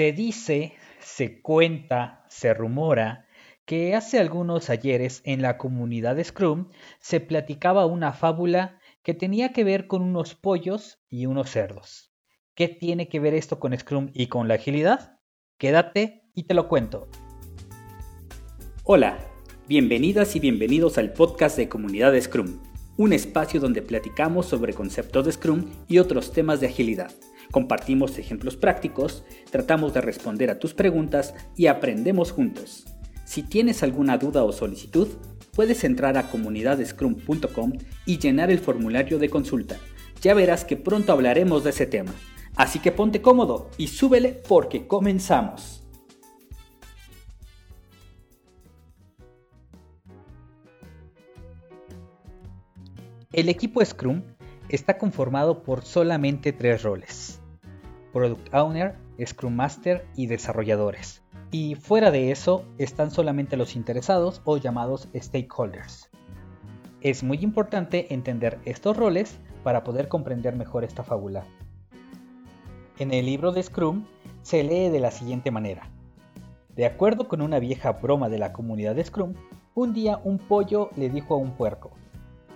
Se dice, se cuenta, se rumora que hace algunos ayeres en la comunidad Scrum se platicaba una fábula que tenía que ver con unos pollos y unos cerdos. ¿Qué tiene que ver esto con Scrum y con la agilidad? Quédate y te lo cuento. Hola, bienvenidas y bienvenidos al podcast de Comunidad Scrum, un espacio donde platicamos sobre conceptos de Scrum y otros temas de agilidad. Compartimos ejemplos prácticos, tratamos de responder a tus preguntas y aprendemos juntos. Si tienes alguna duda o solicitud, puedes entrar a comunidadescrum.com y llenar el formulario de consulta. Ya verás que pronto hablaremos de ese tema. Así que ponte cómodo y súbele porque comenzamos. El equipo Scrum está conformado por solamente tres roles. Product Owner, Scrum Master y desarrolladores. Y fuera de eso están solamente los interesados o llamados stakeholders. Es muy importante entender estos roles para poder comprender mejor esta fábula. En el libro de Scrum se lee de la siguiente manera. De acuerdo con una vieja broma de la comunidad de Scrum, un día un pollo le dijo a un puerco,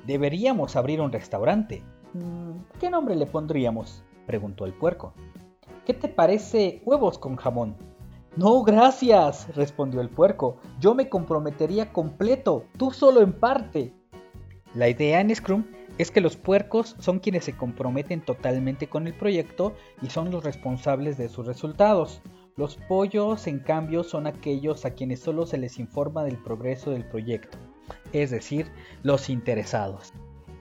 deberíamos abrir un restaurante. Mm, ¿Qué nombre le pondríamos? preguntó el puerco. ¿Qué te parece huevos con jamón? No, gracias, respondió el puerco. Yo me comprometería completo, tú solo en parte. La idea en Scrum es que los puercos son quienes se comprometen totalmente con el proyecto y son los responsables de sus resultados. Los pollos, en cambio, son aquellos a quienes solo se les informa del progreso del proyecto, es decir, los interesados.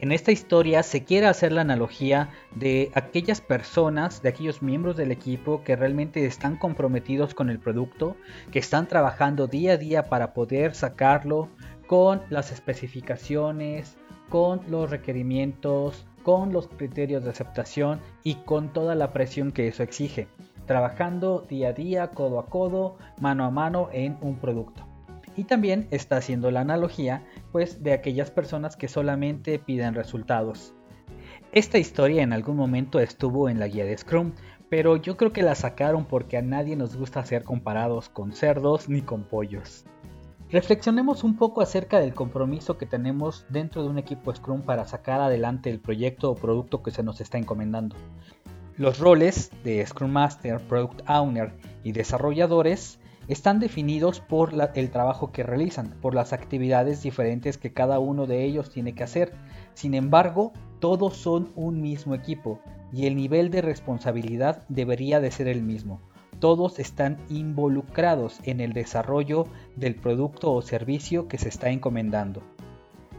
En esta historia se quiere hacer la analogía de aquellas personas, de aquellos miembros del equipo que realmente están comprometidos con el producto, que están trabajando día a día para poder sacarlo con las especificaciones, con los requerimientos, con los criterios de aceptación y con toda la presión que eso exige, trabajando día a día, codo a codo, mano a mano en un producto. Y también está haciendo la analogía de aquellas personas que solamente piden resultados. Esta historia en algún momento estuvo en la guía de Scrum, pero yo creo que la sacaron porque a nadie nos gusta ser comparados con cerdos ni con pollos. Reflexionemos un poco acerca del compromiso que tenemos dentro de un equipo Scrum para sacar adelante el proyecto o producto que se nos está encomendando. Los roles de Scrum Master, Product Owner y desarrolladores están definidos por el trabajo que realizan, por las actividades diferentes que cada uno de ellos tiene que hacer. Sin embargo, todos son un mismo equipo y el nivel de responsabilidad debería de ser el mismo. Todos están involucrados en el desarrollo del producto o servicio que se está encomendando.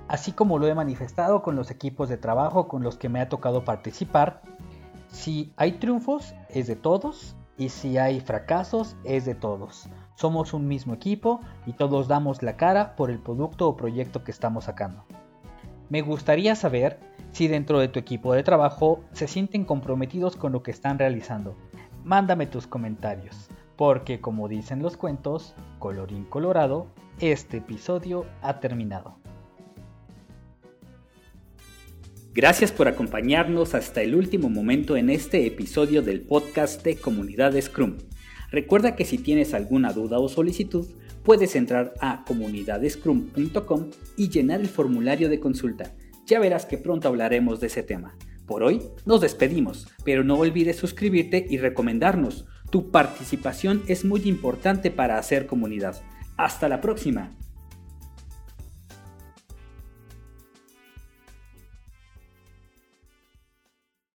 Así como lo he manifestado con los equipos de trabajo con los que me ha tocado participar, si hay triunfos es de todos y si hay fracasos es de todos. Somos un mismo equipo y todos damos la cara por el producto o proyecto que estamos sacando. Me gustaría saber si dentro de tu equipo de trabajo se sienten comprometidos con lo que están realizando. Mándame tus comentarios, porque como dicen los cuentos, colorín colorado, este episodio ha terminado. Gracias por acompañarnos hasta el último momento en este episodio del podcast de Comunidad Scrum. Recuerda que si tienes alguna duda o solicitud, puedes entrar a comunidadescrum.com y llenar el formulario de consulta. Ya verás que pronto hablaremos de ese tema. Por hoy nos despedimos, pero no olvides suscribirte y recomendarnos. Tu participación es muy importante para hacer comunidad. Hasta la próxima.